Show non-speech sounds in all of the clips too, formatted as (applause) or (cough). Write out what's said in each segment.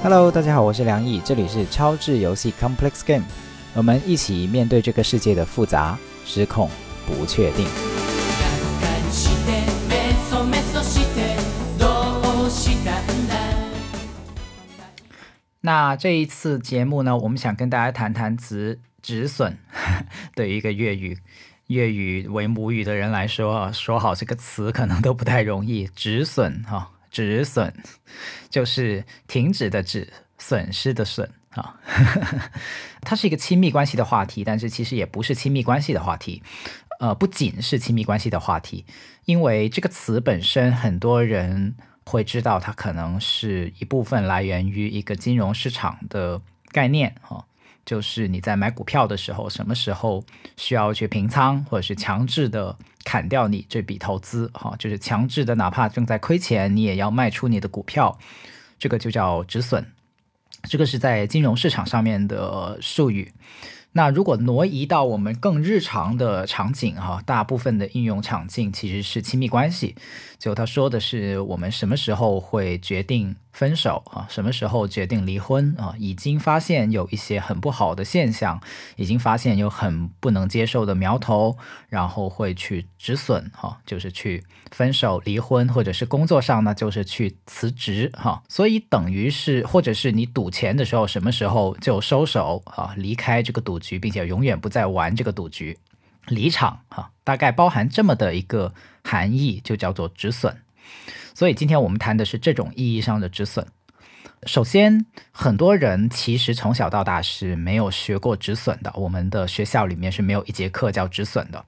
Hello，大家好，我是梁毅，这里是超智游戏 Complex Game，我们一起面对这个世界的复杂、失控、不确定。那这一次节目呢，我们想跟大家谈谈止止损。(laughs) 对于一个粤语粤语为母语的人来说，说好这个词可能都不太容易。止损哈。止损 (laughs) 就是停止的止，损失的损啊。(laughs) 它是一个亲密关系的话题，但是其实也不是亲密关系的话题。呃，不仅是亲密关系的话题，因为这个词本身，很多人会知道，它可能是一部分来源于一个金融市场的概念哈。就是你在买股票的时候，什么时候需要去平仓，或者是强制的砍掉你这笔投资，哈，就是强制的，哪怕正在亏钱，你也要卖出你的股票，这个就叫止损。这个是在金融市场上面的术语。那如果挪移到我们更日常的场景哈，大部分的应用场景其实是亲密关系。就他说的是我们什么时候会决定分手啊？什么时候决定离婚啊？已经发现有一些很不好的现象，已经发现有很不能接受的苗头，然后会去止损哈，就是去分手、离婚，或者是工作上呢，就是去辞职哈。所以等于是，或者是你赌钱的时候，什么时候就收手啊，离开这个赌局，并且永远不再玩这个赌局。离场哈，大概包含这么的一个含义，就叫做止损。所以今天我们谈的是这种意义上的止损。首先，很多人其实从小到大是没有学过止损的，我们的学校里面是没有一节课叫止损的，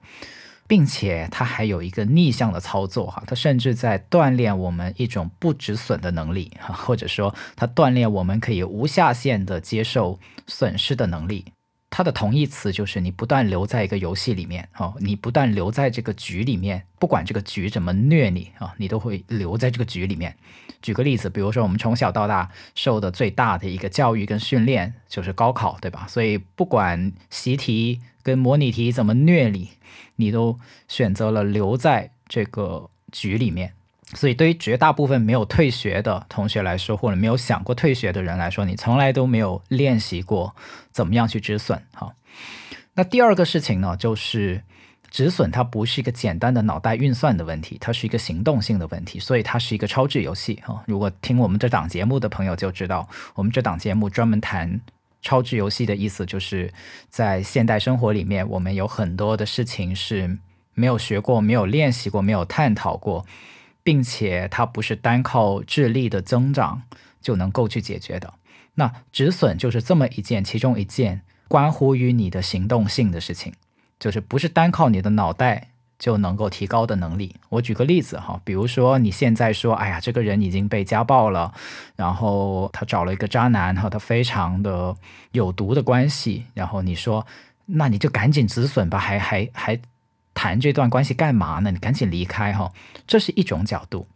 并且它还有一个逆向的操作哈，它甚至在锻炼我们一种不止损的能力哈，或者说它锻炼我们可以无下限的接受损失的能力。它的同义词就是你不断留在一个游戏里面哦，你不断留在这个局里面，不管这个局怎么虐你啊，你都会留在这个局里面。举个例子，比如说我们从小到大受的最大的一个教育跟训练就是高考，对吧？所以不管习题跟模拟题怎么虐你，你都选择了留在这个局里面。所以，对于绝大部分没有退学的同学来说，或者没有想过退学的人来说，你从来都没有练习过怎么样去止损。哈，那第二个事情呢，就是止损它不是一个简单的脑袋运算的问题，它是一个行动性的问题，所以它是一个超智游戏。哈，如果听我们这档节目的朋友就知道，我们这档节目专门谈超智游戏的意思，就是在现代生活里面，我们有很多的事情是没有学过、没有练习过、没有探讨过。并且它不是单靠智力的增长就能够去解决的。那止损就是这么一件，其中一件关乎于你的行动性的事情，就是不是单靠你的脑袋就能够提高的能力。我举个例子哈，比如说你现在说，哎呀，这个人已经被家暴了，然后他找了一个渣男和他非常的有毒的关系，然后你说，那你就赶紧止损吧，还还还。谈这段关系干嘛呢？你赶紧离开哈，这是一种角度。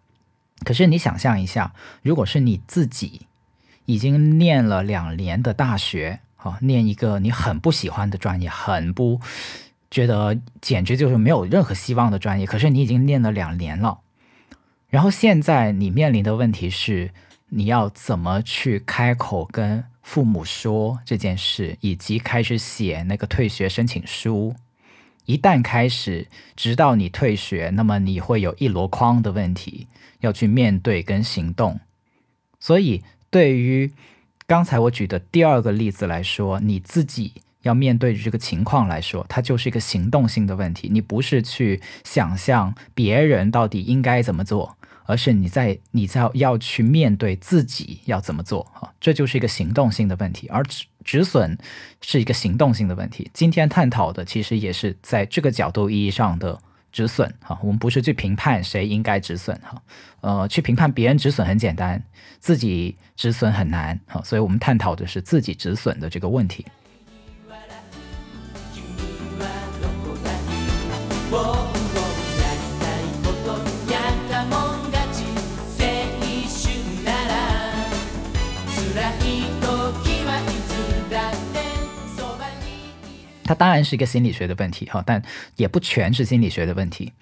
可是你想象一下，如果是你自己已经念了两年的大学，哈，念一个你很不喜欢的专业，很不觉得简直就是没有任何希望的专业，可是你已经念了两年了，然后现在你面临的问题是，你要怎么去开口跟父母说这件事，以及开始写那个退学申请书。一旦开始，直到你退学，那么你会有一箩筐的问题要去面对跟行动。所以，对于刚才我举的第二个例子来说，你自己要面对这个情况来说，它就是一个行动性的问题。你不是去想象别人到底应该怎么做。而是你在你在要去面对自己要怎么做啊，这就是一个行动性的问题，而止止损是一个行动性的问题。今天探讨的其实也是在这个角度意义上的止损哈，我们不是去评判谁应该止损哈，呃，去评判别人止损很简单，自己止损很难哈，所以我们探讨的是自己止损的这个问题。它当然是一个心理学的问题哈，但也不全是心理学的问题。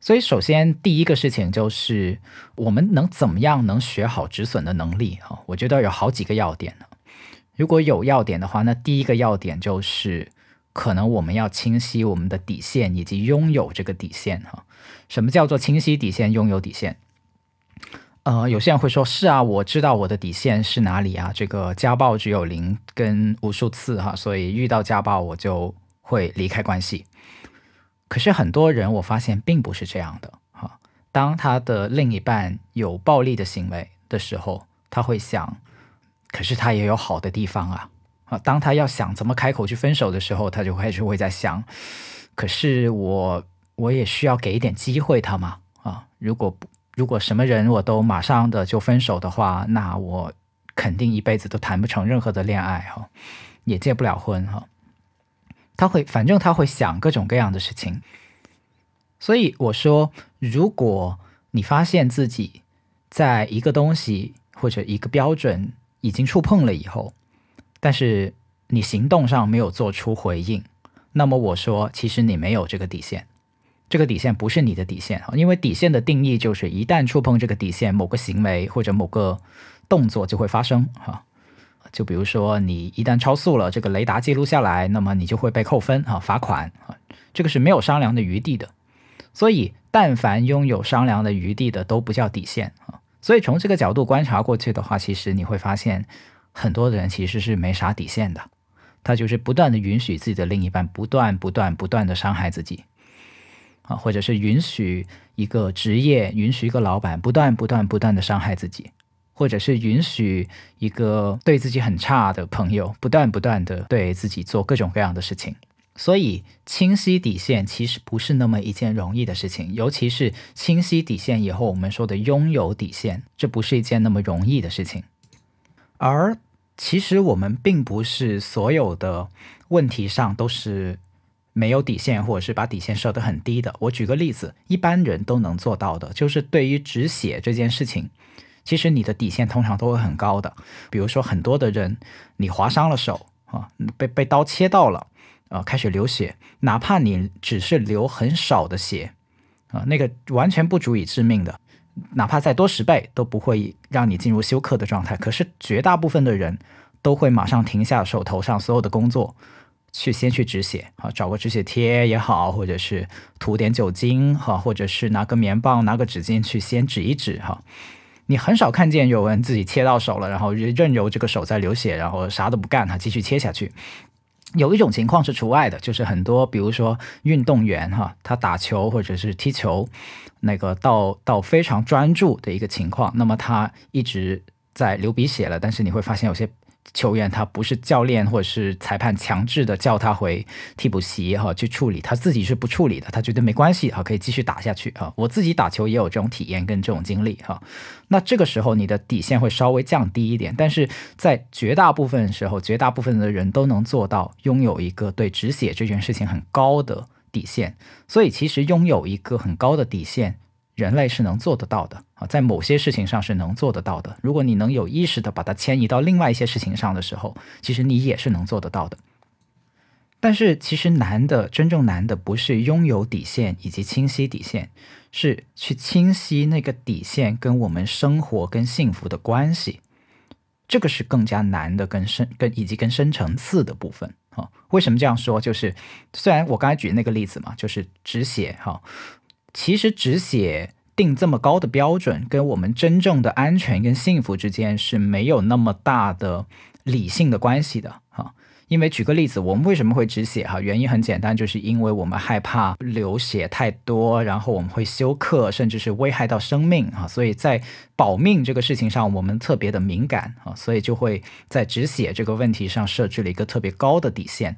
所以，首先第一个事情就是我们能怎么样能学好止损的能力哈？我觉得有好几个要点呢。如果有要点的话，那第一个要点就是可能我们要清晰我们的底线以及拥有这个底线哈。什么叫做清晰底线、拥有底线？呃，有些人会说：“是啊，我知道我的底线是哪里啊。这个家暴只有零跟无数次哈，所以遇到家暴我就会离开关系。”可是很多人我发现并不是这样的哈。当他的另一半有暴力的行为的时候，他会想：“可是他也有好的地方啊。”啊，当他要想怎么开口去分手的时候，他就开始会在想：“可是我我也需要给一点机会他嘛啊，如果不。”如果什么人我都马上的就分手的话，那我肯定一辈子都谈不成任何的恋爱哈，也结不了婚哈。他会，反正他会想各种各样的事情。所以我说，如果你发现自己在一个东西或者一个标准已经触碰了以后，但是你行动上没有做出回应，那么我说，其实你没有这个底线。这个底线不是你的底线啊，因为底线的定义就是一旦触碰这个底线，某个行为或者某个动作就会发生哈。就比如说你一旦超速了，这个雷达记录下来，那么你就会被扣分啊，罚款啊，这个是没有商量的余地的。所以，但凡拥有商量的余地的都不叫底线啊。所以从这个角度观察过去的话，其实你会发现很多人其实是没啥底线的，他就是不断的允许自己的另一半不断不断不断的伤害自己。啊，或者是允许一个职业，允许一个老板不断、不断、不断的伤害自己，或者是允许一个对自己很差的朋友不断、不断的对自己做各种各样的事情。所以，清晰底线其实不是那么一件容易的事情，尤其是清晰底线以后，我们说的拥有底线，这不是一件那么容易的事情。而其实我们并不是所有的问题上都是。没有底线，或者是把底线设得很低的。我举个例子，一般人都能做到的，就是对于止血这件事情，其实你的底线通常都会很高的。比如说，很多的人，你划伤了手啊，被被刀切到了啊，开始流血，哪怕你只是流很少的血啊，那个完全不足以致命的，哪怕再多十倍都不会让你进入休克的状态。可是绝大部分的人都会马上停下手头上所有的工作。去先去止血啊，找个止血贴也好，或者是涂点酒精哈，或者是拿个棉棒、拿个纸巾去先止一止哈。你很少看见有人自己切到手了，然后任由这个手在流血，然后啥都不干哈，继续切下去。有一种情况是除外的，就是很多比如说运动员哈，他打球或者是踢球，那个到到非常专注的一个情况，那么他一直在流鼻血了，但是你会发现有些。球员他不是教练或者是裁判强制的叫他回替补席哈去处理，他自己是不处理的，他觉得没关系哈，可以继续打下去哈。我自己打球也有这种体验跟这种经历哈。那这个时候你的底线会稍微降低一点，但是在绝大部分时候，绝大部分的人都能做到拥有一个对止血这件事情很高的底线。所以其实拥有一个很高的底线。人类是能做得到的啊，在某些事情上是能做得到的。如果你能有意识的把它迁移到另外一些事情上的时候，其实你也是能做得到的。但是，其实难的，真正难的不是拥有底线以及清晰底线，是去清晰那个底线跟我们生活跟幸福的关系。这个是更加难的、更深、更以及更深层次的部分啊。为什么这样说？就是虽然我刚才举那个例子嘛，就是止血哈。其实止血定这么高的标准，跟我们真正的安全跟幸福之间是没有那么大的理性的关系的哈。因为举个例子，我们为什么会止血哈？原因很简单，就是因为我们害怕流血太多，然后我们会休克，甚至是危害到生命啊。所以在保命这个事情上，我们特别的敏感啊，所以就会在止血这个问题上设置了一个特别高的底线。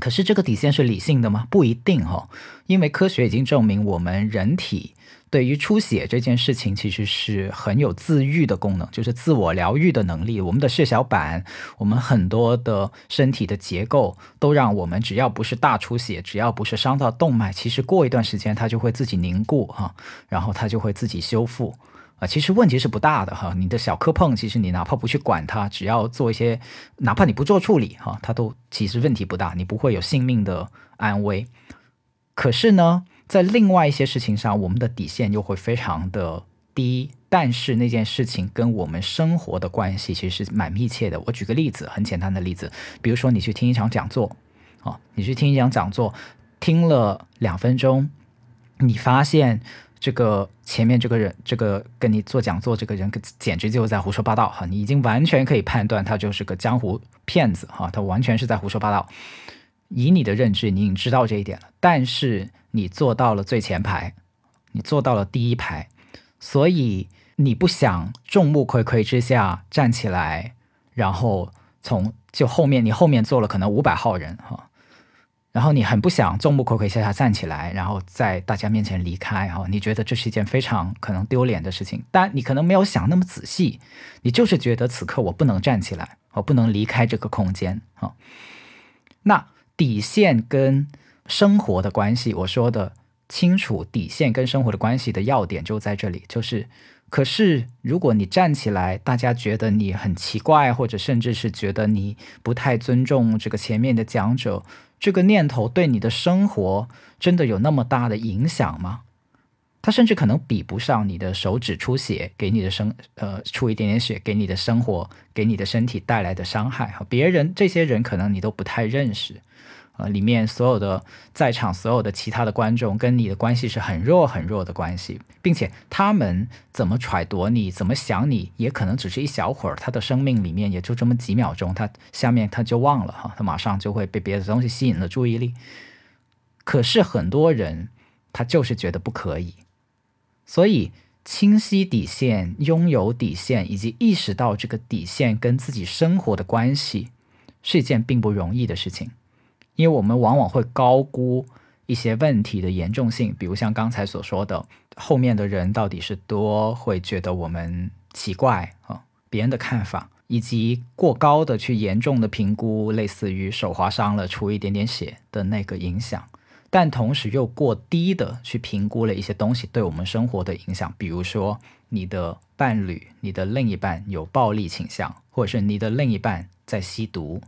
可是这个底线是理性的吗？不一定哈，因为科学已经证明，我们人体对于出血这件事情其实是很有自愈的功能，就是自我疗愈的能力。我们的血小板，我们很多的身体的结构，都让我们只要不是大出血，只要不是伤到动脉，其实过一段时间它就会自己凝固哈，然后它就会自己修复。啊，其实问题是不大的哈，你的小磕碰，其实你哪怕不去管它，只要做一些，哪怕你不做处理哈，它都其实问题不大，你不会有性命的安危。可是呢，在另外一些事情上，我们的底线又会非常的低。但是那件事情跟我们生活的关系其实是蛮密切的。我举个例子，很简单的例子，比如说你去听一场讲座，啊，你去听一场讲座，听了两分钟，你发现。这个前面这个人，这个跟你做讲座这个人，简直就是在胡说八道哈！你已经完全可以判断他就是个江湖骗子哈，他完全是在胡说八道。以你的认知，你已经知道这一点了。但是你坐到了最前排，你坐到了第一排，所以你不想众目睽睽之下站起来，然后从就后面你后面坐了可能五百号人哈。然后你很不想众目睽睽下下站起来，然后在大家面前离开哈，你觉得这是一件非常可能丢脸的事情，但你可能没有想那么仔细，你就是觉得此刻我不能站起来，我不能离开这个空间啊。那底线跟生活的关系，我说的清楚，底线跟生活的关系的要点就在这里，就是，可是如果你站起来，大家觉得你很奇怪，或者甚至是觉得你不太尊重这个前面的讲者。这个念头对你的生活真的有那么大的影响吗？它甚至可能比不上你的手指出血给你的生呃出一点点血给你的生活给你的身体带来的伤害哈。别人这些人可能你都不太认识。呃，里面所有的在场所有的其他的观众跟你的关系是很弱很弱的关系，并且他们怎么揣度你，怎么想你，也可能只是一小会儿，他的生命里面也就这么几秒钟，他下面他就忘了哈，他马上就会被别的东西吸引了注意力。可是很多人他就是觉得不可以，所以清晰底线、拥有底线以及意识到这个底线跟自己生活的关系，是一件并不容易的事情。因为我们往往会高估一些问题的严重性，比如像刚才所说的，后面的人到底是多会觉得我们奇怪啊，别人的看法，以及过高的去严重的评估类似于手划伤了出一点点血的那个影响，但同时又过低的去评估了一些东西对我们生活的影响，比如说你的伴侣、你的另一半有暴力倾向，或者是你的另一半在吸毒。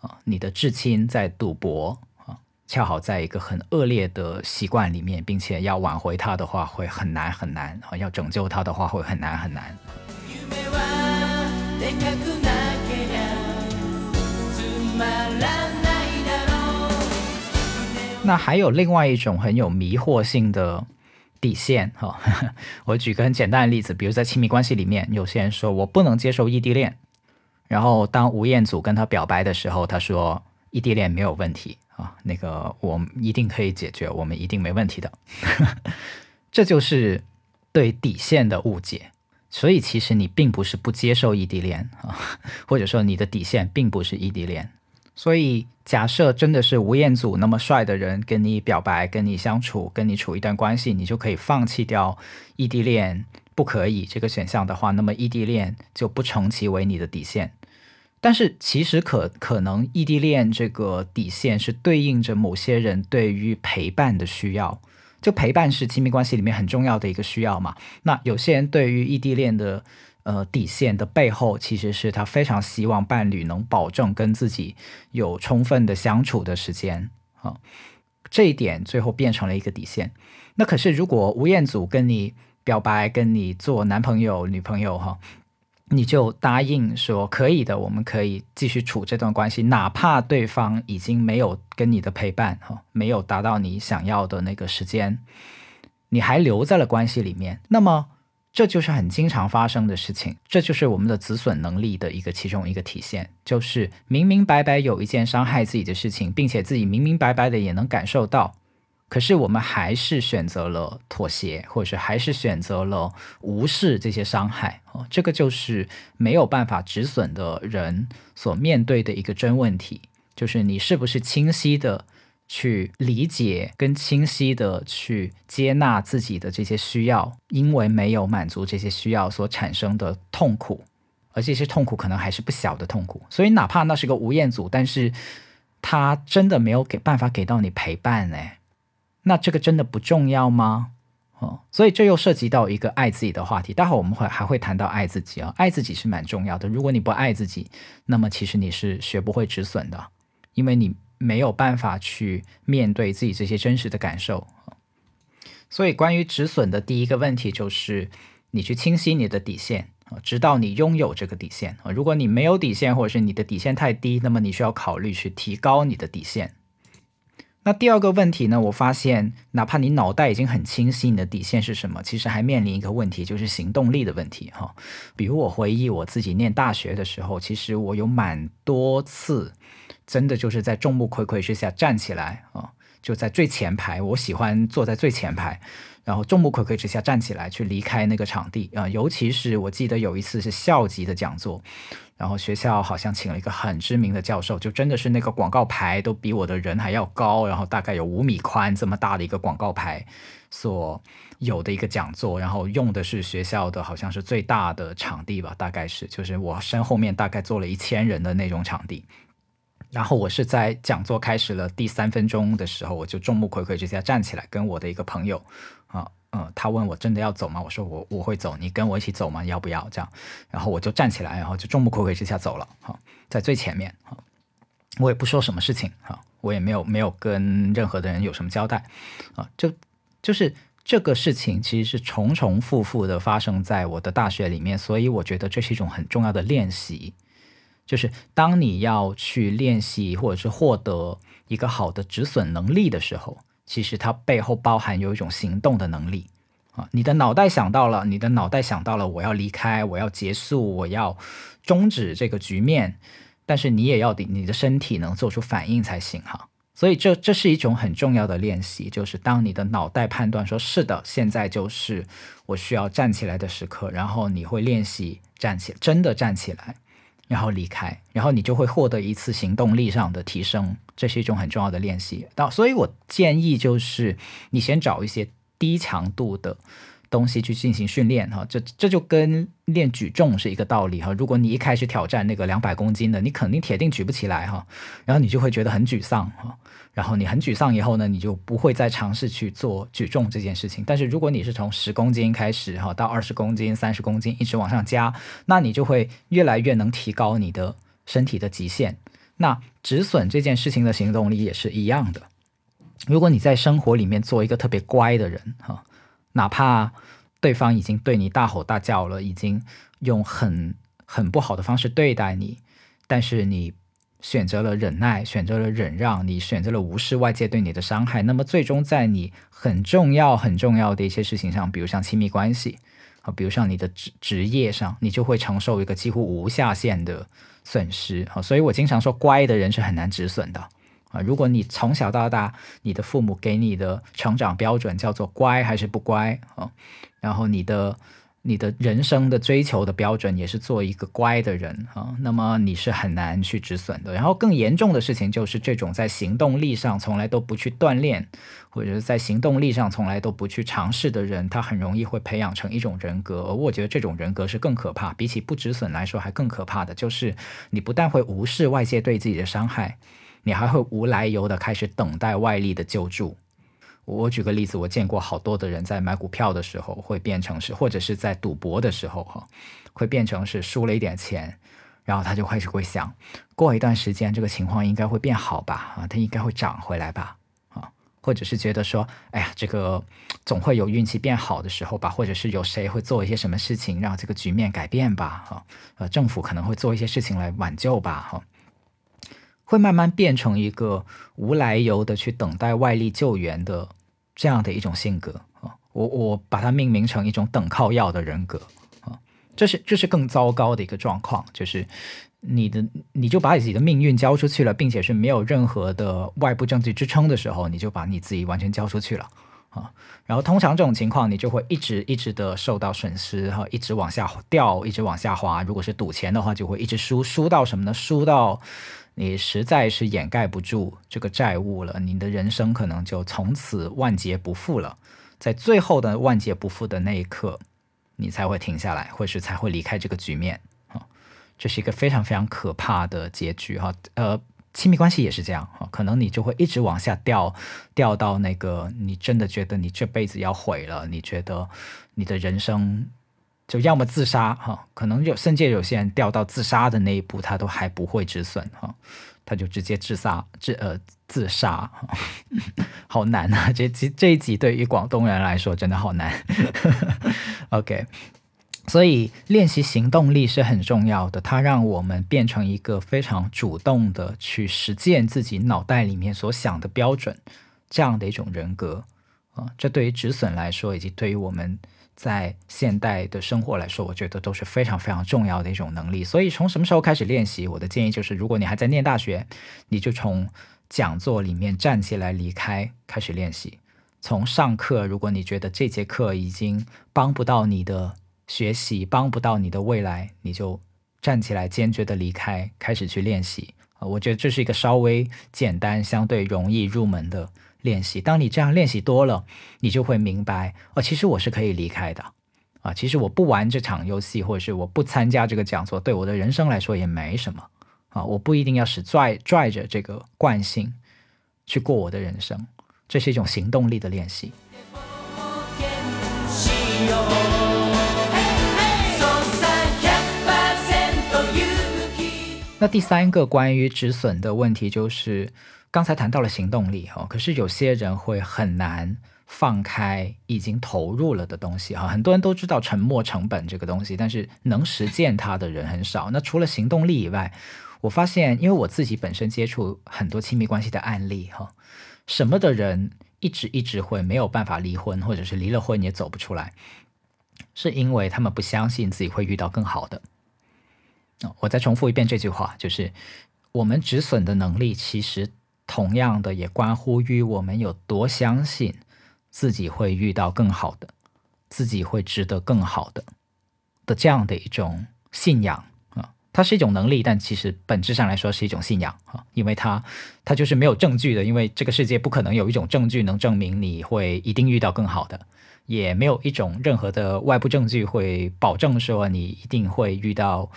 啊，你的至亲在赌博啊，恰好在一个很恶劣的习惯里面，并且要挽回他的话会很难很难啊，要拯救他的话会很难很难。那还有另外一种很有迷惑性的底线哈，(laughs) 我举个很简单的例子，比如在亲密关系里面，有些人说我不能接受异地恋。然后，当吴彦祖跟他表白的时候，他说：“异地恋没有问题啊，那个我一定可以解决，我们一定没问题的。(laughs) ”这就是对底线的误解。所以，其实你并不是不接受异地恋啊，或者说你的底线并不是异地恋。所以，假设真的是吴彦祖那么帅的人跟你表白、跟你相处、跟你处一段关系，你就可以放弃掉异地恋不可以这个选项的话，那么异地恋就不成其为你的底线。但是其实可可能异地恋这个底线是对应着某些人对于陪伴的需要，就陪伴是亲密关系里面很重要的一个需要嘛。那有些人对于异地恋的呃底线的背后，其实是他非常希望伴侣能保证跟自己有充分的相处的时间啊，这一点最后变成了一个底线。那可是如果吴彦祖跟你表白，跟你做男朋友女朋友哈。你就答应说可以的，我们可以继续处这段关系，哪怕对方已经没有跟你的陪伴哈，没有达到你想要的那个时间，你还留在了关系里面，那么这就是很经常发生的事情，这就是我们的止损能力的一个其中一个体现，就是明明白白有一件伤害自己的事情，并且自己明明白白的也能感受到。可是我们还是选择了妥协，或者是还是选择了无视这些伤害哦，这个就是没有办法止损的人所面对的一个真问题，就是你是不是清晰的去理解跟清晰的去接纳自己的这些需要，因为没有满足这些需要所产生的痛苦，而这些痛苦可能还是不小的痛苦，所以哪怕那是个吴彦祖，但是他真的没有给办法给到你陪伴哎。那这个真的不重要吗？哦，所以这又涉及到一个爱自己的话题。待会儿我们会还会谈到爱自己啊，爱自己是蛮重要的。如果你不爱自己，那么其实你是学不会止损的，因为你没有办法去面对自己这些真实的感受。所以关于止损的第一个问题就是，你去清晰你的底线啊，直到你拥有这个底线啊。如果你没有底线，或者是你的底线太低，那么你需要考虑去提高你的底线。那第二个问题呢？我发现，哪怕你脑袋已经很清晰，你的底线是什么，其实还面临一个问题，就是行动力的问题哈。比如我回忆我自己念大学的时候，其实我有蛮多次，真的就是在众目睽睽之下站起来啊，就在最前排，我喜欢坐在最前排，然后众目睽睽之下站起来去离开那个场地啊。尤其是我记得有一次是校级的讲座。然后学校好像请了一个很知名的教授，就真的是那个广告牌都比我的人还要高，然后大概有五米宽这么大的一个广告牌所有的一个讲座，然后用的是学校的好像是最大的场地吧，大概是就是我身后面大概坐了一千人的那种场地。然后我是在讲座开始了第三分钟的时候，我就众目睽睽之下站起来，跟我的一个朋友啊。嗯，他问我真的要走吗？我说我我会走，你跟我一起走吗？要不要这样？然后我就站起来，然后就众目睽睽之下走了。哈，在最前面。哈，我也不说什么事情。哈，我也没有没有跟任何的人有什么交代。啊，就就是这个事情其实是重重复复的发生在我的大学里面，所以我觉得这是一种很重要的练习。就是当你要去练习或者是获得一个好的止损能力的时候。其实它背后包含有一种行动的能力啊！你的脑袋想到了，你的脑袋想到了，我要离开，我要结束，我要终止这个局面，但是你也要你你的身体能做出反应才行哈。所以这这是一种很重要的练习，就是当你的脑袋判断说是的，现在就是我需要站起来的时刻，然后你会练习站起，真的站起来。然后离开，然后你就会获得一次行动力上的提升，这是一种很重要的练习。到，所以我建议就是你先找一些低强度的。东西去进行训练哈，这这就跟练举重是一个道理哈。如果你一开始挑战那个两百公斤的，你肯定铁定举不起来哈，然后你就会觉得很沮丧哈。然后你很沮丧以后呢，你就不会再尝试去做举重这件事情。但是如果你是从十公斤开始哈，到二十公斤、三十公斤一直往上加，那你就会越来越能提高你的身体的极限。那止损这件事情的行动力也是一样的。如果你在生活里面做一个特别乖的人哈。哪怕对方已经对你大吼大叫了，已经用很很不好的方式对待你，但是你选择了忍耐，选择了忍让，你选择了无视外界对你的伤害，那么最终在你很重要很重要的一些事情上，比如像亲密关系啊，比如像你的职职业上，你就会承受一个几乎无下限的损失啊。所以我经常说，乖的人是很难止损的。啊，如果你从小到大，你的父母给你的成长标准叫做乖还是不乖啊？然后你的你的人生的追求的标准也是做一个乖的人啊，那么你是很难去止损的。然后更严重的事情就是这种在行动力上从来都不去锻炼，或者是在行动力上从来都不去尝试的人，他很容易会培养成一种人格。而我觉得这种人格是更可怕，比起不止损来说还更可怕的就是你不但会无视外界对自己的伤害。你还会无来由的开始等待外力的救助。我举个例子，我见过好多的人在买股票的时候会变成是，或者是在赌博的时候哈，会变成是输了一点钱，然后他就开始会想，过一段时间这个情况应该会变好吧？啊，它应该会涨回来吧？啊，或者是觉得说，哎呀，这个总会有运气变好的时候吧？或者是有谁会做一些什么事情让这个局面改变吧？哈，呃，政府可能会做一些事情来挽救吧？哈。会慢慢变成一个无来由的去等待外力救援的这样的一种性格啊，我我把它命名成一种等靠要的人格啊，这是这是更糟糕的一个状况，就是你的你就把自己的命运交出去了，并且是没有任何的外部证据支撑的时候，你就把你自己完全交出去了啊，然后通常这种情况你就会一直一直的受到损失哈，一直往下掉，一直往下滑。如果是赌钱的话，就会一直输，输到什么呢？输到。你实在是掩盖不住这个债务了，你的人生可能就从此万劫不复了。在最后的万劫不复的那一刻，你才会停下来，或是才会离开这个局面啊。这是一个非常非常可怕的结局哈。呃，亲密关系也是这样哈，可能你就会一直往下掉，掉到那个你真的觉得你这辈子要毁了，你觉得你的人生。就要么自杀哈，可能有甚至有些人掉到自杀的那一步，他都还不会止损哈，他就直接自杀，自呃自杀，(laughs) 好难啊！这这这一集对于广东人来说真的好难。(laughs) OK，所以练习行动力是很重要的，它让我们变成一个非常主动的去实践自己脑袋里面所想的标准这样的一种人格啊。这对于止损来说，以及对于我们。在现代的生活来说，我觉得都是非常非常重要的一种能力。所以从什么时候开始练习？我的建议就是，如果你还在念大学，你就从讲座里面站起来离开，开始练习。从上课，如果你觉得这节课已经帮不到你的学习，帮不到你的未来，你就站起来坚决的离开，开始去练习。啊，我觉得这是一个稍微简单、相对容易入门的。练习，当你这样练习多了，你就会明白哦，其实我是可以离开的啊。其实我不玩这场游戏，或者是我不参加这个讲座，对我的人生来说也没什么啊。我不一定要是拽拽着这个惯性去过我的人生，这是一种行动力的练习。那第三个关于止损的问题就是。刚才谈到了行动力哈，可是有些人会很难放开已经投入了的东西哈。很多人都知道沉没成本这个东西，但是能实践它的人很少。那除了行动力以外，我发现，因为我自己本身接触很多亲密关系的案例哈，什么的人一直一直会没有办法离婚，或者是离了婚也走不出来，是因为他们不相信自己会遇到更好的。我再重复一遍这句话，就是我们止损的能力其实。同样的，也关乎于我们有多相信自己会遇到更好的，自己会值得更好的的这样的一种信仰啊。它是一种能力，但其实本质上来说是一种信仰啊，因为它它就是没有证据的，因为这个世界不可能有一种证据能证明你会一定遇到更好的，也没有一种任何的外部证据会保证说你一定会遇到。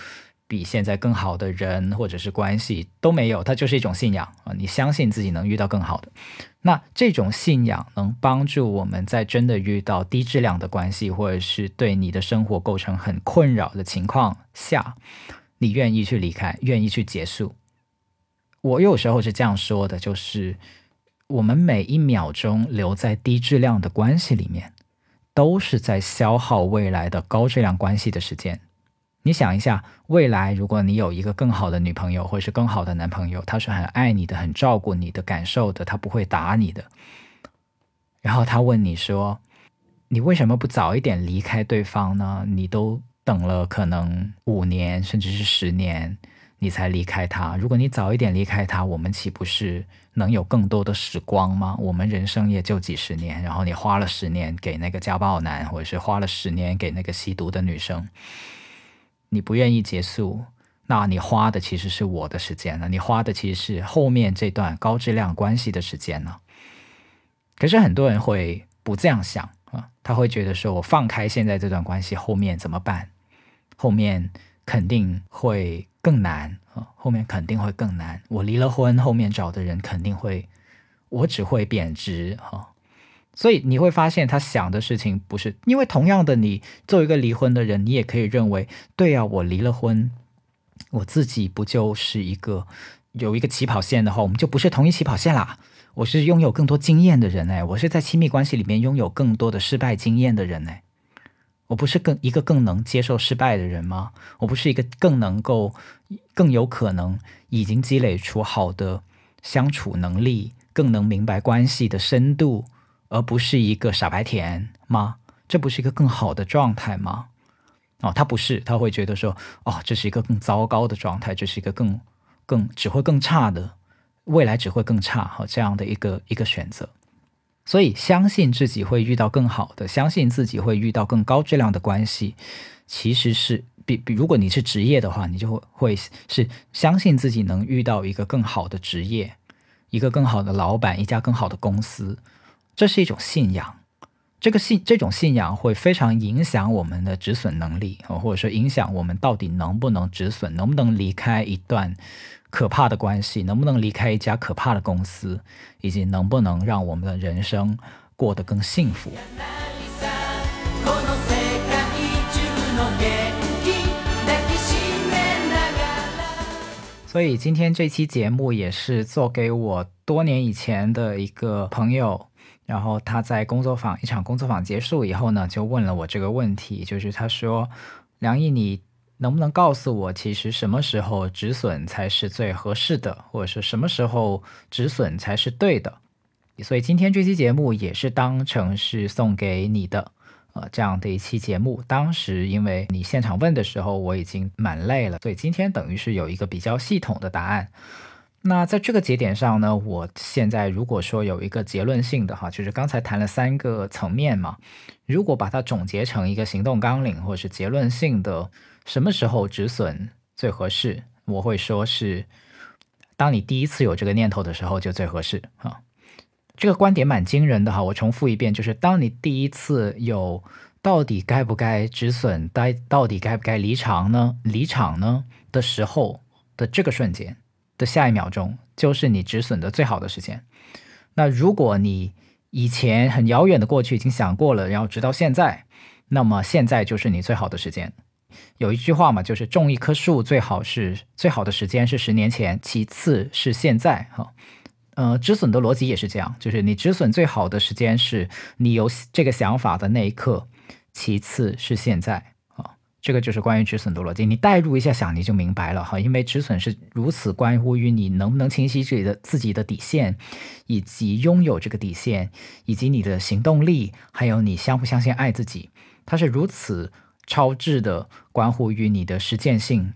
比现在更好的人或者是关系都没有，它就是一种信仰啊！你相信自己能遇到更好的，那这种信仰能帮助我们在真的遇到低质量的关系，或者是对你的生活构成很困扰的情况下，你愿意去离开，愿意去结束。我有时候是这样说的，就是我们每一秒钟留在低质量的关系里面，都是在消耗未来的高质量关系的时间。你想一下，未来如果你有一个更好的女朋友，或者是更好的男朋友，他是很爱你的，很照顾你的感受的，他不会打你的。然后他问你说：“你为什么不早一点离开对方呢？你都等了可能五年，甚至是十年，你才离开他。如果你早一点离开他，我们岂不是能有更多的时光吗？我们人生也就几十年，然后你花了十年给那个家暴男，或者是花了十年给那个吸毒的女生。”你不愿意结束，那你花的其实是我的时间呢？你花的其实是后面这段高质量关系的时间呢？可是很多人会不这样想啊，他会觉得说我放开现在这段关系，后面怎么办？后面肯定会更难啊，后面肯定会更难。我离了婚，后面找的人肯定会，我只会贬值哈。所以你会发现，他想的事情不是因为同样的，你作为一个离婚的人，你也可以认为，对呀，我离了婚，我自己不就是一个有一个起跑线的话，我们就不是同一起跑线啦。我是拥有更多经验的人哎，我是在亲密关系里面拥有更多的失败经验的人哎，我不是更一个更能接受失败的人吗？我不是一个更能够更有可能已经积累出好的相处能力，更能明白关系的深度。而不是一个傻白甜吗？这不是一个更好的状态吗？哦，他不是，他会觉得说，哦，这是一个更糟糕的状态，这是一个更更只会更差的未来，只会更差哈这样的一个一个选择。所以，相信自己会遇到更好的，相信自己会遇到更高质量的关系，其实是比比如果你是职业的话，你就会会是相信自己能遇到一个更好的职业，一个更好的老板，一家更好的公司。这是一种信仰，这个信这种信仰会非常影响我们的止损能力，或者说影响我们到底能不能止损，能不能离开一段可怕的关系，能不能离开一家可怕的公司，以及能不能让我们的人生过得更幸福。所以今天这期节目也是做给我多年以前的一个朋友，然后他在工作坊一场工作坊结束以后呢，就问了我这个问题，就是他说：“梁毅，你能不能告诉我，其实什么时候止损才是最合适的，或者是什么时候止损才是对的？”所以今天这期节目也是当成是送给你的。呃，这样的一期节目，当时因为你现场问的时候，我已经蛮累了，所以今天等于是有一个比较系统的答案。那在这个节点上呢，我现在如果说有一个结论性的哈，就是刚才谈了三个层面嘛，如果把它总结成一个行动纲领或者是结论性的，什么时候止损最合适？我会说是，当你第一次有这个念头的时候就最合适啊。这个观点蛮惊人的哈，我重复一遍，就是当你第一次有到底该不该止损，该到底该不该离场呢？离场呢的时候的这个瞬间下一秒钟，就是你止损的最好的时间。那如果你以前很遥远的过去已经想过了，然后直到现在，那么现在就是你最好的时间。有一句话嘛，就是种一棵树最好是最好的时间是十年前，其次是现在哈。呃，止损的逻辑也是这样，就是你止损最好的时间是你有这个想法的那一刻，其次是现在，这个就是关于止损的逻辑。你代入一下想，你就明白了哈。因为止损是如此关乎于你能不能清晰自己的自己的底线，以及拥有这个底线，以及你的行动力，还有你相不相信爱自己，它是如此超智的关乎于你的实践性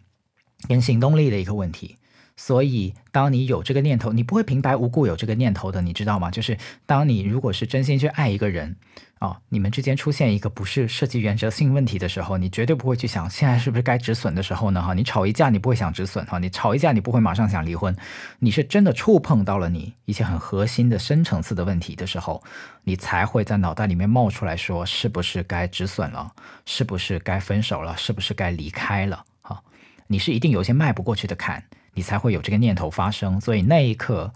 跟行动力的一个问题。所以，当你有这个念头，你不会平白无故有这个念头的，你知道吗？就是当你如果是真心去爱一个人，啊，你们之间出现一个不是涉及原则性问题的时候，你绝对不会去想现在是不是该止损的时候呢？哈，你吵一架，你不会想止损，哈，你吵一架，你不会马上想离婚，你是真的触碰到了你一些很核心的深层次的问题的时候，你才会在脑袋里面冒出来说，是不是该止损了？是不是该分手了？是不是该离开了？哈，你是一定有些迈不过去的坎。你才会有这个念头发生，所以那一刻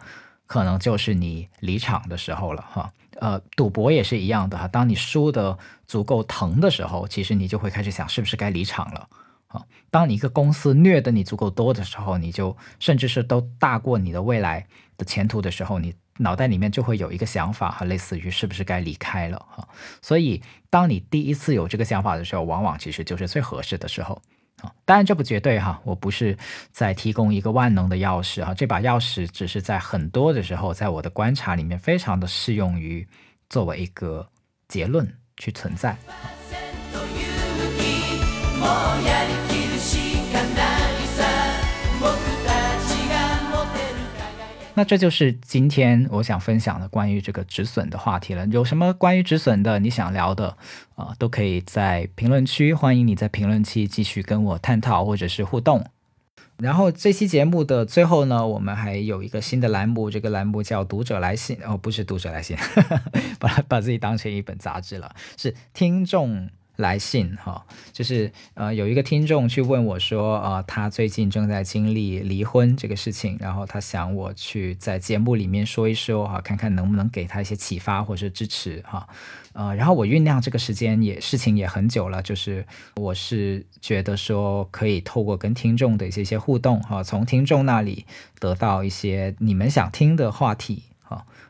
可能就是你离场的时候了，哈。呃，赌博也是一样的哈。当你输的足够疼的时候，其实你就会开始想，是不是该离场了，啊。当你一个公司虐的你足够多的时候，你就甚至是都大过你的未来的前途的时候，你脑袋里面就会有一个想法，哈，类似于是不是该离开了，哈。所以，当你第一次有这个想法的时候，往往其实就是最合适的时候。当然这不绝对哈，我不是在提供一个万能的钥匙哈，这把钥匙只是在很多的时候，在我的观察里面，非常的适用于作为一个结论去存在。那这就是今天我想分享的关于这个止损的话题了。有什么关于止损的你想聊的啊，都可以在评论区，欢迎你在评论区继续跟我探讨或者是互动。然后这期节目的最后呢，我们还有一个新的栏目，这个栏目叫“读者来信”，哦，不是读者来信，(laughs) 把把自己当成一本杂志了，是听众。来信哈，就是呃有一个听众去问我说，呃他最近正在经历离婚这个事情，然后他想我去在节目里面说一说哈，看看能不能给他一些启发或者支持哈，呃然后我酝酿这个时间也事情也很久了，就是我是觉得说可以透过跟听众的一些些互动哈，从听众那里得到一些你们想听的话题。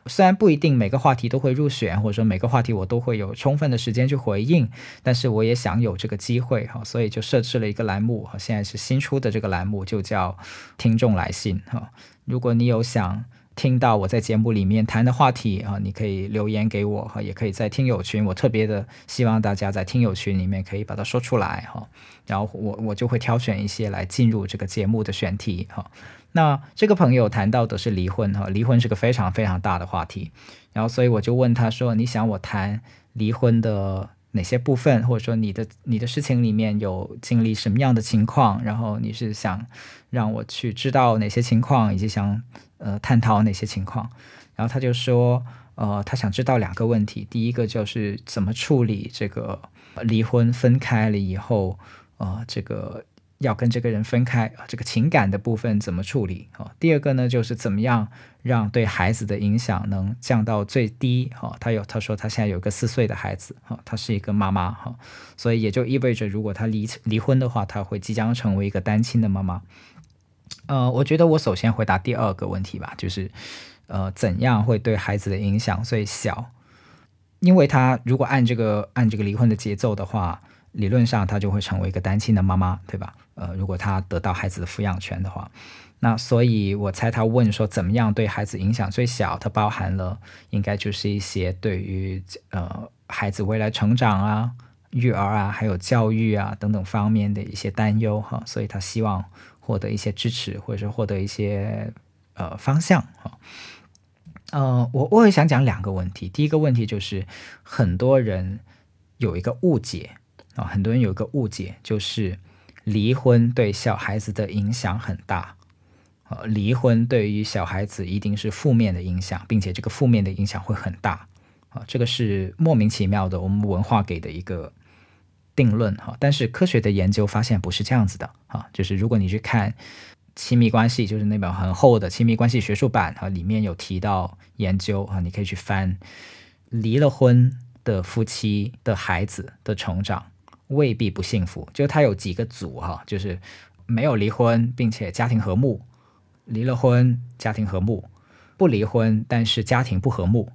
虽然不一定每个话题都会入选，或者说每个话题我都会有充分的时间去回应，但是我也想有这个机会哈，所以就设置了一个栏目哈，现在是新出的这个栏目，就叫听众来信哈。如果你有想听到我在节目里面谈的话题啊，你可以留言给我哈，也可以在听友群，我特别的希望大家在听友群里面可以把它说出来哈，然后我我就会挑选一些来进入这个节目的选题哈。那这个朋友谈到的是离婚哈，离婚是个非常非常大的话题，然后所以我就问他说：“你想我谈离婚的哪些部分，或者说你的你的事情里面有经历什么样的情况？然后你是想让我去知道哪些情况，以及想呃探讨哪些情况？”然后他就说：“呃，他想知道两个问题，第一个就是怎么处理这个离婚分开了以后，呃，这个。”要跟这个人分开，这个情感的部分怎么处理啊？第二个呢，就是怎么样让对孩子的影响能降到最低哈？他有他说他现在有个四岁的孩子哈，他是一个妈妈哈，所以也就意味着如果他离离婚的话，他会即将成为一个单亲的妈妈。呃，我觉得我首先回答第二个问题吧，就是呃，怎样会对孩子的影响最小？因为他如果按这个按这个离婚的节奏的话，理论上她就会成为一个单亲的妈妈，对吧？呃，如果她得到孩子的抚养权的话。那所以，我猜她问说怎么样对孩子影响最小？它包含了应该就是一些对于呃孩子未来成长啊、育儿啊、还有教育啊等等方面的一些担忧哈。所以她希望获得一些支持，或者是获得一些呃方向哈。呃，我我也想讲两个问题。第一个问题就是很多人有一个误解啊，很多人有一个误解，就是离婚对小孩子的影响很大。呃，离婚对于小孩子一定是负面的影响，并且这个负面的影响会很大啊，这个是莫名其妙的，我们文化给的一个定论哈。但是科学的研究发现不是这样子的啊，就是如果你去看亲密关系，就是那本很厚的亲密关系学术版啊，里面有提到研究啊，你可以去翻，离了婚的夫妻的孩子的成长未必不幸福，就是他有几个组哈，就是没有离婚并且家庭和睦。离了婚，家庭和睦；不离婚，但是家庭不和睦。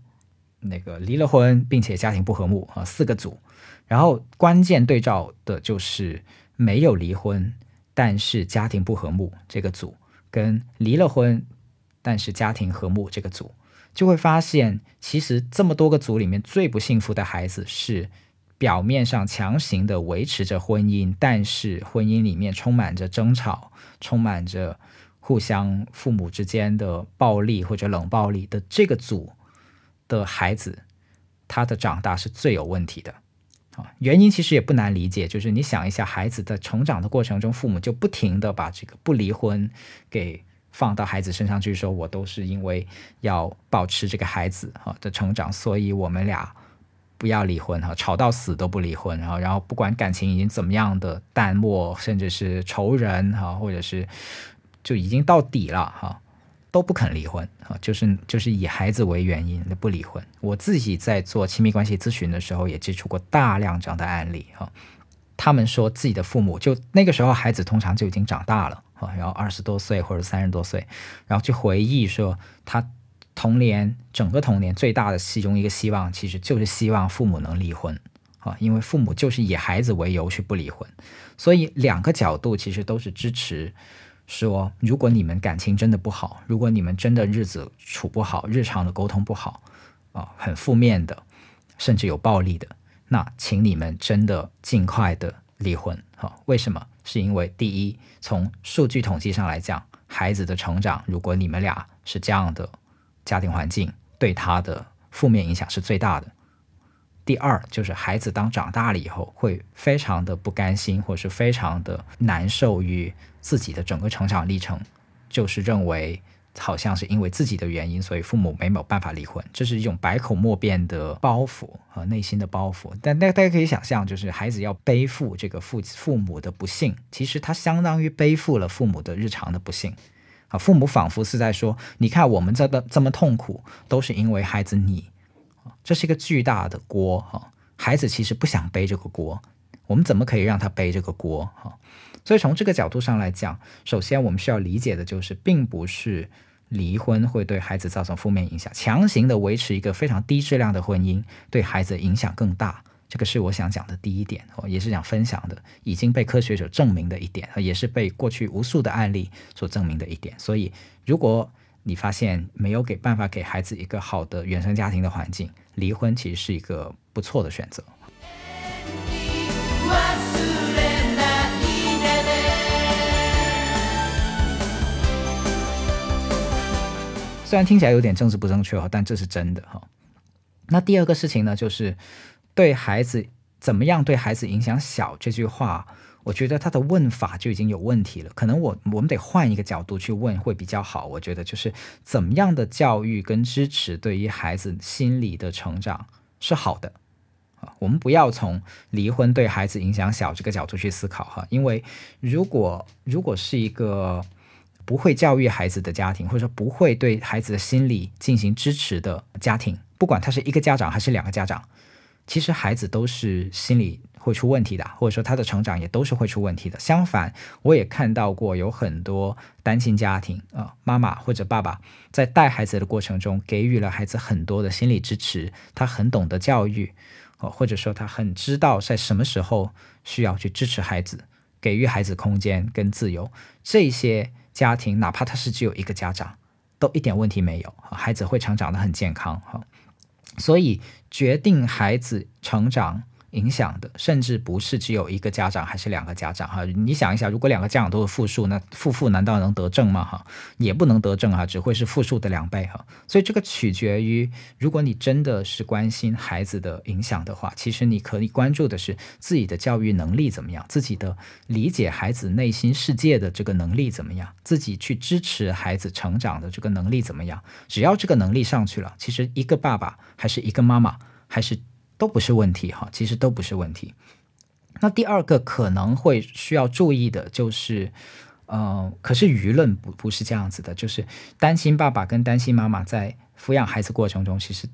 那个离了婚，并且家庭不和睦啊，四个组。然后关键对照的就是没有离婚，但是家庭不和睦这个组，跟离了婚，但是家庭和睦这个组，就会发现，其实这么多个组里面最不幸福的孩子是表面上强行的维持着婚姻，但是婚姻里面充满着争吵，充满着。互相父母之间的暴力或者冷暴力的这个组的孩子，他的长大是最有问题的啊。原因其实也不难理解，就是你想一下，孩子在成长的过程中，父母就不停的把这个不离婚给放到孩子身上去，说我都是因为要保持这个孩子啊的成长，所以我们俩不要离婚哈，吵到死都不离婚哈。然后不管感情已经怎么样的淡漠，甚至是仇人哈，或者是。就已经到底了哈，都不肯离婚哈，就是就是以孩子为原因不离婚。我自己在做亲密关系咨询的时候，也接触过大量这样的案例哈。他们说自己的父母就那个时候孩子通常就已经长大了，然后二十多岁或者三十多岁，然后去回忆说他童年整个童年最大的其中一个希望，其实就是希望父母能离婚啊，因为父母就是以孩子为由去不离婚，所以两个角度其实都是支持。说，如果你们感情真的不好，如果你们真的日子处不好，日常的沟通不好，啊，很负面的，甚至有暴力的，那请你们真的尽快的离婚。哈，为什么？是因为第一，从数据统计上来讲，孩子的成长，如果你们俩是这样的家庭环境，对他的负面影响是最大的。第二，就是孩子当长大了以后，会非常的不甘心，或者是非常的难受于。自己的整个成长历程，就是认为好像是因为自己的原因，所以父母没有办法离婚，这是一种百口莫辩的包袱和内心的包袱。但大大家可以想象，就是孩子要背负这个父父母的不幸，其实他相当于背负了父母的日常的不幸啊。父母仿佛是在说：“你看，我们这的这么痛苦，都是因为孩子你这是一个巨大的锅哈。孩子其实不想背这个锅，我们怎么可以让他背这个锅哈？”所以从这个角度上来讲，首先我们需要理解的就是，并不是离婚会对孩子造成负面影响，强行的维持一个非常低质量的婚姻对孩子影响更大。这个是我想讲的第一点，也是想分享的，已经被科学者证明的一点，也是被过去无数的案例所证明的一点。所以，如果你发现没有给办法给孩子一个好的原生家庭的环境，离婚其实是一个不错的选择。虽然听起来有点政治不正确哈，但这是真的哈。那第二个事情呢，就是对孩子怎么样对孩子影响小这句话，我觉得他的问法就已经有问题了。可能我我们得换一个角度去问会比较好。我觉得就是怎么样的教育跟支持对于孩子心理的成长是好的啊。我们不要从离婚对孩子影响小这个角度去思考哈，因为如果如果是一个。不会教育孩子的家庭，或者说不会对孩子的心理进行支持的家庭，不管他是一个家长还是两个家长，其实孩子都是心理会出问题的，或者说他的成长也都是会出问题的。相反，我也看到过有很多单亲家庭啊，妈妈或者爸爸在带孩子的过程中，给予了孩子很多的心理支持，他很懂得教育，哦，或者说他很知道在什么时候需要去支持孩子，给予孩子空间跟自由。这些家庭，哪怕他是只有一个家长。都一点问题没有，孩子会成长得很健康哈，所以决定孩子成长。影响的，甚至不是只有一个家长，还是两个家长哈。你想一下，如果两个家长都是负数，那负负难道能得正吗？哈，也不能得正哈，只会是负数的两倍哈。所以这个取决于，如果你真的是关心孩子的影响的话，其实你可以关注的是自己的教育能力怎么样，自己的理解孩子内心世界的这个能力怎么样，自己去支持孩子成长的这个能力怎么样。只要这个能力上去了，其实一个爸爸还是一个妈妈还是。都不是问题哈，其实都不是问题。那第二个可能会需要注意的就是，呃，可是舆论不不是这样子的，就是担心爸爸跟担心妈妈在抚养孩子过程中，其实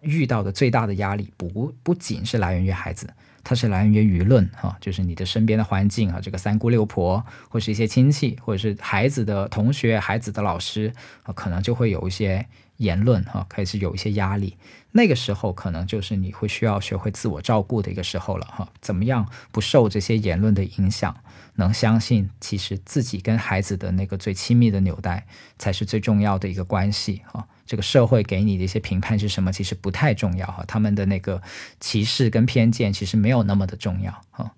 遇到的最大的压力不不仅是来源于孩子，它是来源于舆论哈，就是你的身边的环境啊，这个三姑六婆或是一些亲戚，或者是孩子的同学、孩子的老师啊，可能就会有一些。言论哈开始有一些压力，那个时候可能就是你会需要学会自我照顾的一个时候了哈。怎么样不受这些言论的影响，能相信其实自己跟孩子的那个最亲密的纽带才是最重要的一个关系哈。这个社会给你的一些评判是什么，其实不太重要哈。他们的那个歧视跟偏见其实没有那么的重要哈。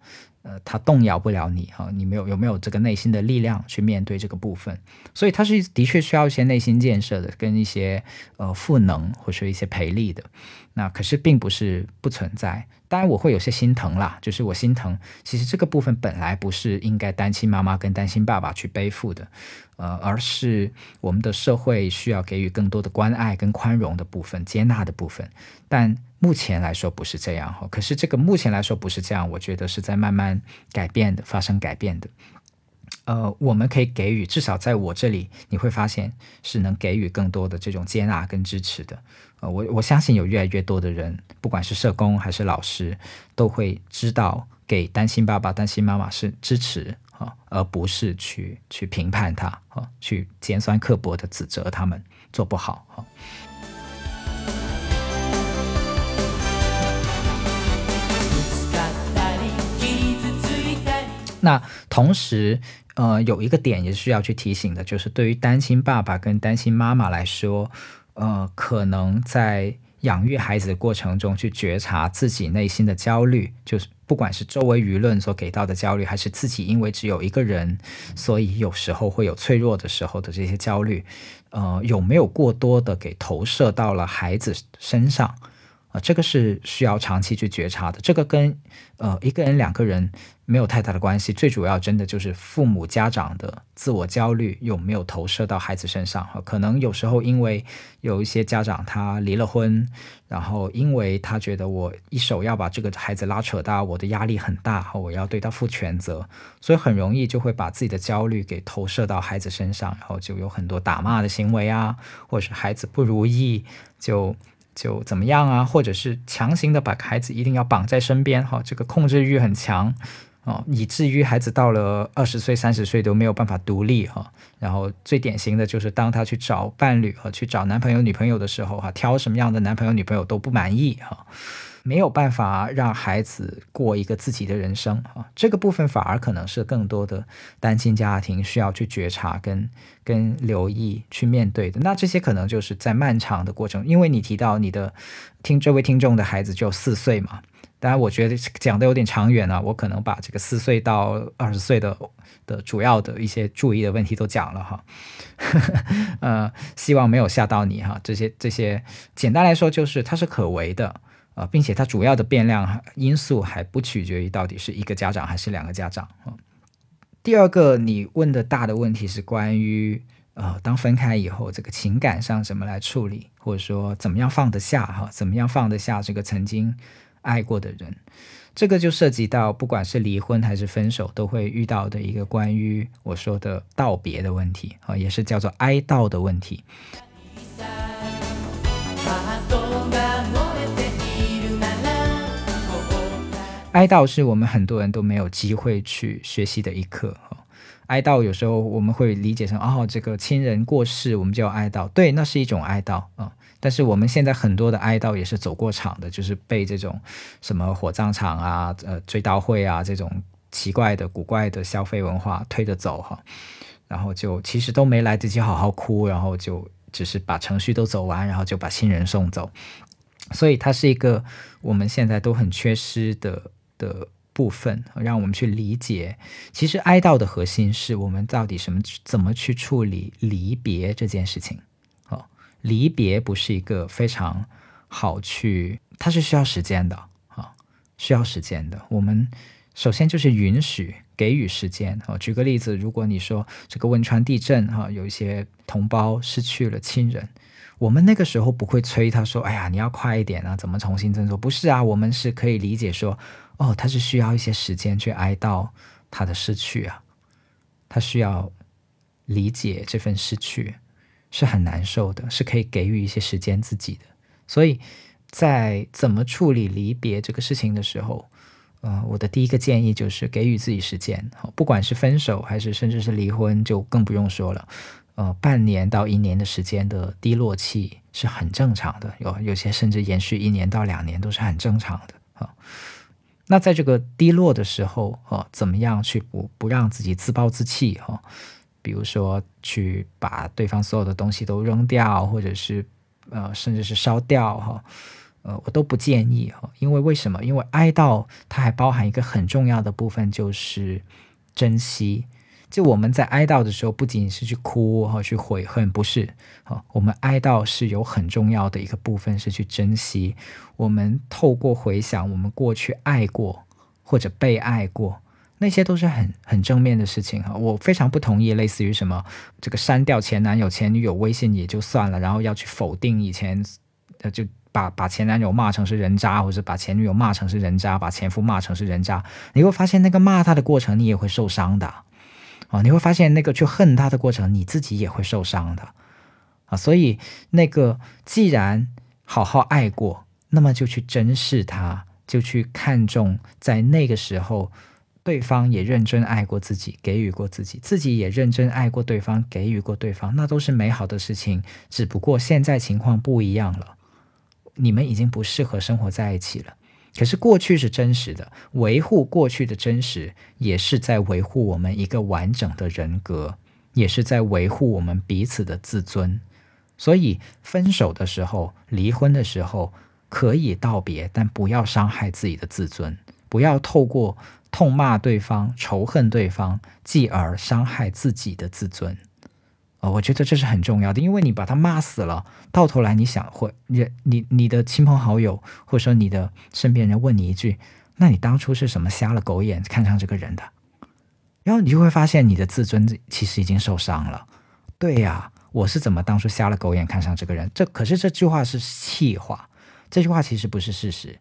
呃，他动摇不了你哈，你没有有没有这个内心的力量去面对这个部分，所以他是的确需要一些内心建设的，跟一些呃赋能或者说一些培力的。那可是并不是不存在，当然我会有些心疼啦，就是我心疼，其实这个部分本来不是应该单亲妈妈跟单亲爸爸去背负的，呃，而是我们的社会需要给予更多的关爱跟宽容的部分、接纳的部分，但。目前来说不是这样哈，可是这个目前来说不是这样，我觉得是在慢慢改变的，发生改变的。呃，我们可以给予，至少在我这里，你会发现是能给予更多的这种接纳跟支持的。呃，我我相信有越来越多的人，不管是社工还是老师，都会知道给担心爸爸、担心妈妈是支持啊，而不是去去评判他啊，去尖酸刻薄的指责他们做不好哈。那同时，呃，有一个点也是需要去提醒的，就是对于单亲爸爸跟单亲妈妈来说，呃，可能在养育孩子的过程中去觉察自己内心的焦虑，就是不管是周围舆论所给到的焦虑，还是自己因为只有一个人，所以有时候会有脆弱的时候的这些焦虑，呃，有没有过多的给投射到了孩子身上？啊，这个是需要长期去觉察的。这个跟呃一个人、两个人没有太大的关系。最主要，真的就是父母、家长的自我焦虑有没有投射到孩子身上？可能有时候因为有一些家长他离了婚，然后因为他觉得我一手要把这个孩子拉扯大，我的压力很大，我要对他负全责，所以很容易就会把自己的焦虑给投射到孩子身上，然后就有很多打骂的行为啊，或者是孩子不如意就。就怎么样啊，或者是强行的把孩子一定要绑在身边，哈，这个控制欲很强，哦，以至于孩子到了二十岁、三十岁都没有办法独立，哈。然后最典型的就是当他去找伴侣和去找男朋友、女朋友的时候，哈，挑什么样的男朋友、女朋友都不满意，哈。没有办法让孩子过一个自己的人生啊，这个部分反而可能是更多的单亲家庭需要去觉察跟跟留意去面对的。那这些可能就是在漫长的过程，因为你提到你的听这位听众的孩子就四岁嘛，当然我觉得讲的有点长远了，我可能把这个四岁到二十岁的的主要的一些注意的问题都讲了哈，(laughs) 呃，希望没有吓到你哈。这些这些简单来说就是它是可为的。啊，并且它主要的变量因素还不取决于到底是一个家长还是两个家长啊。第二个你问的大的问题是关于呃，当分开以后，这个情感上怎么来处理，或者说怎么样放得下哈？怎么样放得下这个曾经爱过的人？这个就涉及到不管是离婚还是分手都会遇到的一个关于我说的道别的问题啊，也是叫做哀悼的问题。哀悼是我们很多人都没有机会去学习的一课。哀悼有时候我们会理解成哦，这个亲人过世，我们就要哀悼。对，那是一种哀悼啊。但是我们现在很多的哀悼也是走过场的，就是被这种什么火葬场啊、呃追悼会啊这种奇怪的、古怪的消费文化推着走哈。然后就其实都没来得及好好哭，然后就只是把程序都走完，然后就把亲人送走。所以它是一个我们现在都很缺失的的。部分让我们去理解，其实哀悼的核心是我们到底什么怎么去处理离别这件事情。哦，离别不是一个非常好去，它是需要时间的啊，需要时间的。我们首先就是允许给予时间。哦，举个例子，如果你说这个汶川地震哈，有一些同胞失去了亲人，我们那个时候不会催他说：“哎呀，你要快一点啊，怎么重新振作？”不是啊，我们是可以理解说。哦，他是需要一些时间去哀悼他的失去啊，他需要理解这份失去是很难受的，是可以给予一些时间自己的。所以在怎么处理离别这个事情的时候，呃，我的第一个建议就是给予自己时间。不管是分手还是甚至是离婚，就更不用说了。呃，半年到一年的时间的低落期是很正常的，有有些甚至延续一年到两年都是很正常的啊。那在这个低落的时候，哦，怎么样去不不让自己自暴自弃？哈，比如说去把对方所有的东西都扔掉，或者是呃，甚至是烧掉，哈，呃，我都不建议，哈，因为为什么？因为哀悼它还包含一个很重要的部分，就是珍惜。就我们在哀悼的时候，不仅是去哭和，去悔恨，不是啊。我们哀悼是有很重要的一个部分，是去珍惜。我们透过回想我们过去爱过或者被爱过，那些都是很很正面的事情哈。我非常不同意，类似于什么这个删掉前男友、前女友微信也就算了，然后要去否定以前，呃，就把把前男友骂成是人渣，或者把前女友骂成是人渣，把前夫骂成是人渣，你会发现那个骂他的过程，你也会受伤的。啊，你会发现那个去恨他的过程，你自己也会受伤的啊。所以，那个既然好好爱过，那么就去珍视他，就去看重在那个时候，对方也认真爱过自己，给予过自己，自己也认真爱过对方，给予过对方，那都是美好的事情。只不过现在情况不一样了，你们已经不适合生活在一起了。可是过去是真实的，维护过去的真实，也是在维护我们一个完整的人格，也是在维护我们彼此的自尊。所以，分手的时候、离婚的时候可以道别，但不要伤害自己的自尊，不要透过痛骂对方、仇恨对方，继而伤害自己的自尊。啊，我觉得这是很重要的，因为你把他骂死了，到头来你想会你你你的亲朋好友或者说你的身边人问你一句，那你当初是什么瞎了狗眼看上这个人的？然后你就会发现你的自尊其实已经受伤了。对呀，我是怎么当初瞎了狗眼看上这个人？这可是这句话是气话，这句话其实不是事实。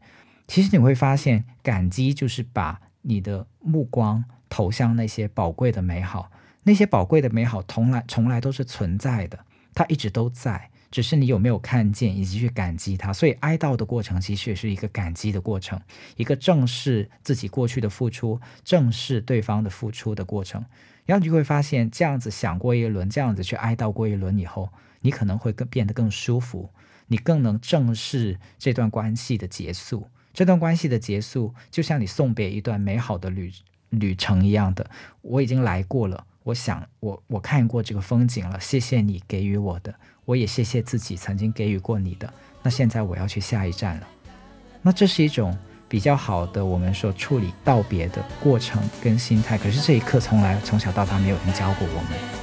其实你会发现，感激就是把你的目光投向那些宝贵的美好。那些宝贵的美好，从来从来都是存在的，它一直都在，只是你有没有看见以及去感激它。所以哀悼的过程其实也是一个感激的过程，一个正视自己过去的付出，正视对方的付出的过程。然后你就会发现，这样子想过一轮，这样子去哀悼过一轮以后，你可能会更变得更舒服，你更能正视这段关系的结束。这段关系的结束，就像你送别一段美好的旅旅程一样的，我已经来过了。我想，我我看过这个风景了，谢谢你给予我的，我也谢谢自己曾经给予过你的。那现在我要去下一站了。那这是一种比较好的我们说处理道别的过程跟心态。可是这一刻从来从小到大没有人教过我们。